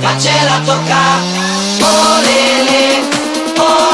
faccela toccare. Oh lele, oh